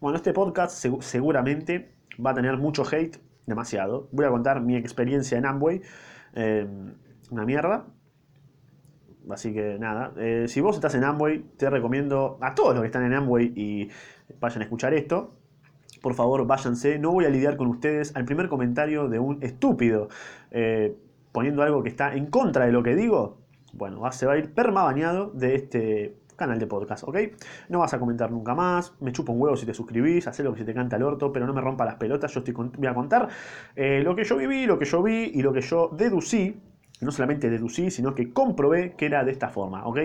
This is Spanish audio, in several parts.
Bueno, este podcast seguramente va a tener mucho hate, demasiado. Voy a contar mi experiencia en Amway. Eh, una mierda. Así que nada, eh, si vos estás en Amway, te recomiendo a todos los que están en Amway y vayan a escuchar esto. Por favor, váyanse. No voy a lidiar con ustedes al primer comentario de un estúpido eh, poniendo algo que está en contra de lo que digo. Bueno, se va a ir perma bañado de este canal de podcast, ¿ok? No vas a comentar nunca más, me chupo un huevo si te suscribís, haz lo que se te canta el orto, pero no me rompa las pelotas, yo estoy voy a contar eh, lo que yo viví, lo que yo vi y lo que yo deducí, no solamente deducí, sino que comprobé que era de esta forma, ¿ok?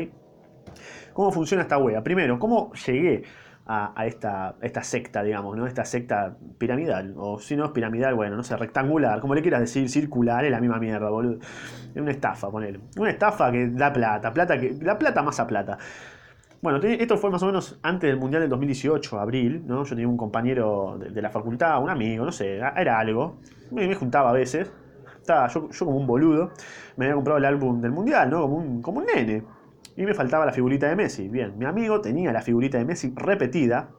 ¿Cómo funciona esta wea? Primero, ¿cómo llegué a, esta, esta, secta, digamos, ¿no? Esta secta piramidal, o si no es piramidal, bueno, no sé, rectangular, como le quieras decir, circular, es la misma mierda, boludo. Es una estafa, ponele. Una estafa que da plata, plata que. La plata más a plata. Bueno, esto fue más o menos antes del Mundial del 2018, abril, ¿no? Yo tenía un compañero de, la facultad, un amigo, no sé, era algo. Me, juntaba a veces. Estaba yo, como un boludo. Me había comprado el álbum del Mundial, ¿no? Como un, como un nene. Y me faltaba la figurita de Messi. Bien, mi amigo tenía la figurita de Messi repetida.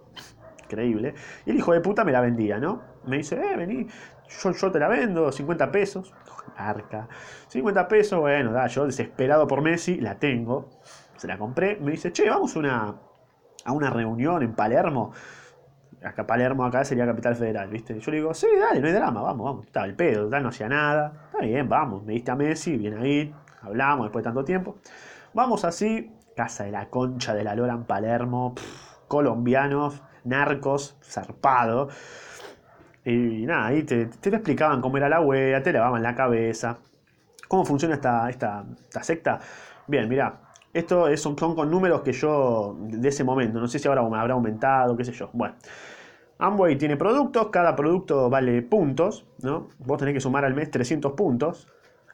Increíble. Y el hijo de puta me la vendía, ¿no? Me dice, eh, vení, yo, yo te la vendo, 50 pesos. Arca. 50 pesos, bueno, da, yo desesperado por Messi, la tengo se la compré, me dice, che, vamos una, a una reunión en Palermo. Acá Palermo acá sería Capital Federal, ¿viste? Yo le digo, sí, dale, no hay drama, vamos, vamos. Estaba el pedo, tal, no hacía nada. Está bien, vamos. Me diste a Messi, viene ahí, hablamos después de tanto tiempo. Vamos así, casa de la concha de la lora en Palermo, colombianos, narcos, zarpado. Y nada, ahí te, te, explicaban cómo era la wea, te lavaban la cabeza. ¿Cómo funciona esta, esta, esta secta? Bien, mira, esto son, son con números que yo, de ese momento, no sé si ahora me habrá aumentado, qué sé yo. Bueno, Amway tiene productos, cada producto vale puntos, ¿no? Vos tenés que sumar al mes 300 puntos,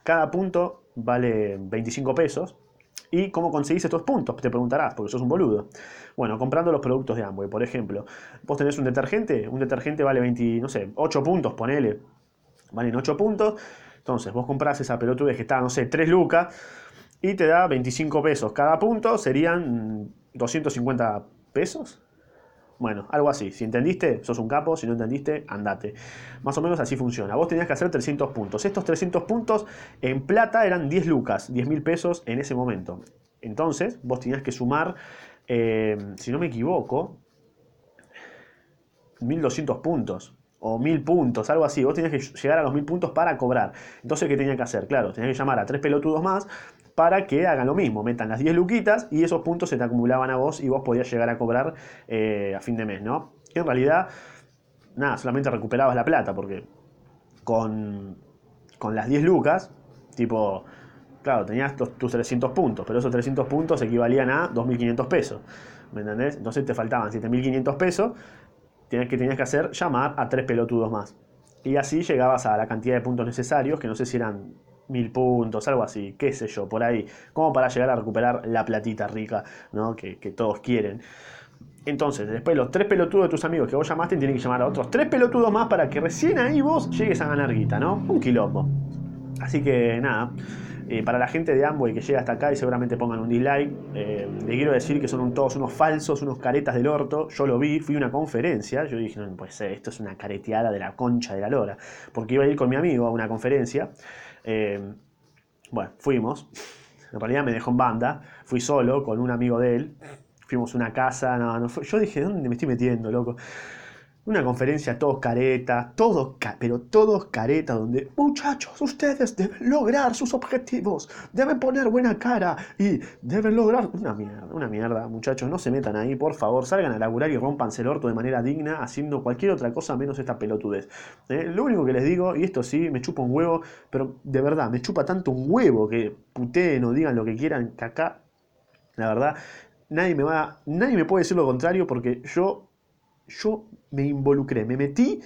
cada punto vale 25 pesos. ¿Y cómo conseguís estos puntos? Te preguntarás, porque sos un boludo. Bueno, comprando los productos de Amway, por ejemplo. Vos tenés un detergente, un detergente vale 20, no sé, 8 puntos, ponele. Valen 8 puntos. Entonces, vos comprás esa pelotudez que está, no sé, 3 lucas y te da 25 pesos. Cada punto serían 250 pesos. Bueno, algo así. Si entendiste, sos un capo. Si no entendiste, andate. Más o menos así funciona. Vos tenías que hacer 300 puntos. Estos 300 puntos en plata eran 10 lucas, 10 mil pesos en ese momento. Entonces, vos tenías que sumar, eh, si no me equivoco, 1200 puntos o 1000 puntos, algo así. Vos tenías que llegar a los 1000 puntos para cobrar. Entonces, ¿qué tenía que hacer? Claro, tenías que llamar a tres pelotudos más para que hagan lo mismo, metan las 10 luquitas y esos puntos se te acumulaban a vos y vos podías llegar a cobrar eh, a fin de mes, ¿no? En realidad, nada, solamente recuperabas la plata, porque con, con las 10 lucas, tipo, claro, tenías tus 300 puntos, pero esos 300 puntos equivalían a 2.500 pesos, ¿me entendés? Entonces te faltaban 7.500 pesos, que, tenías que hacer llamar a tres pelotudos más. Y así llegabas a la cantidad de puntos necesarios, que no sé si eran mil puntos, algo así, qué sé yo, por ahí, como para llegar a recuperar la platita rica, ¿no? Que, todos quieren. Entonces, después los tres pelotudos de tus amigos que vos llamaste tienen que llamar a otros tres pelotudos más para que recién ahí vos llegues a ganar guita, ¿no? Un quilombo. Así que nada, eh, para la gente de Amway que llega hasta acá y seguramente pongan un dislike, eh, quiero decir que son todos unos falsos, unos caretas del orto. Yo lo vi, fui a una conferencia, yo dije, ser, esto es una careteada de la concha de la lora, porque iba a ir con mi amigo a una conferencia eh, bueno, fuimos. En realidad me dejó en banda. Fui solo con un amigo de él. Fuimos a una casa. Yo dije, ¿dónde me estoy metiendo, loco? Una conferencia todos caretas, todos, pero todos caretas, donde muchachos, ustedes deben lograr sus objetivos, deben poner buena cara y deben lograr una mierda, una mierda, muchachos, no se metan ahí, por favor, salgan a laburar y rompanse el orto de manera digna, haciendo cualquier otra cosa menos esta pelotudez. ¿eh? Lo único que les digo, y esto sí, me chupa un huevo, pero de verdad, me chupa tanto un huevo que puteen o digan lo que quieran, que acá, la verdad, nadie me va, nadie me puede decir lo contrario porque yo yo me involucré, me metí,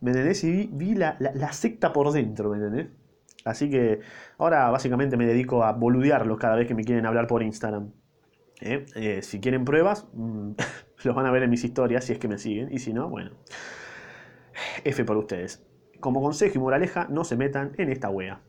¿me entendés? Y vi, la, secta por dentro, ¿me entendés? Así que ahora básicamente me dedico a boludearlos cada vez que me quieren hablar por Instagram. ¿eh? Eh, si quieren pruebas, mm, los van a ver en mis historias si es que me siguen. Y si no, bueno. F por ustedes. Como consejo y moraleja, no se metan en esta wea.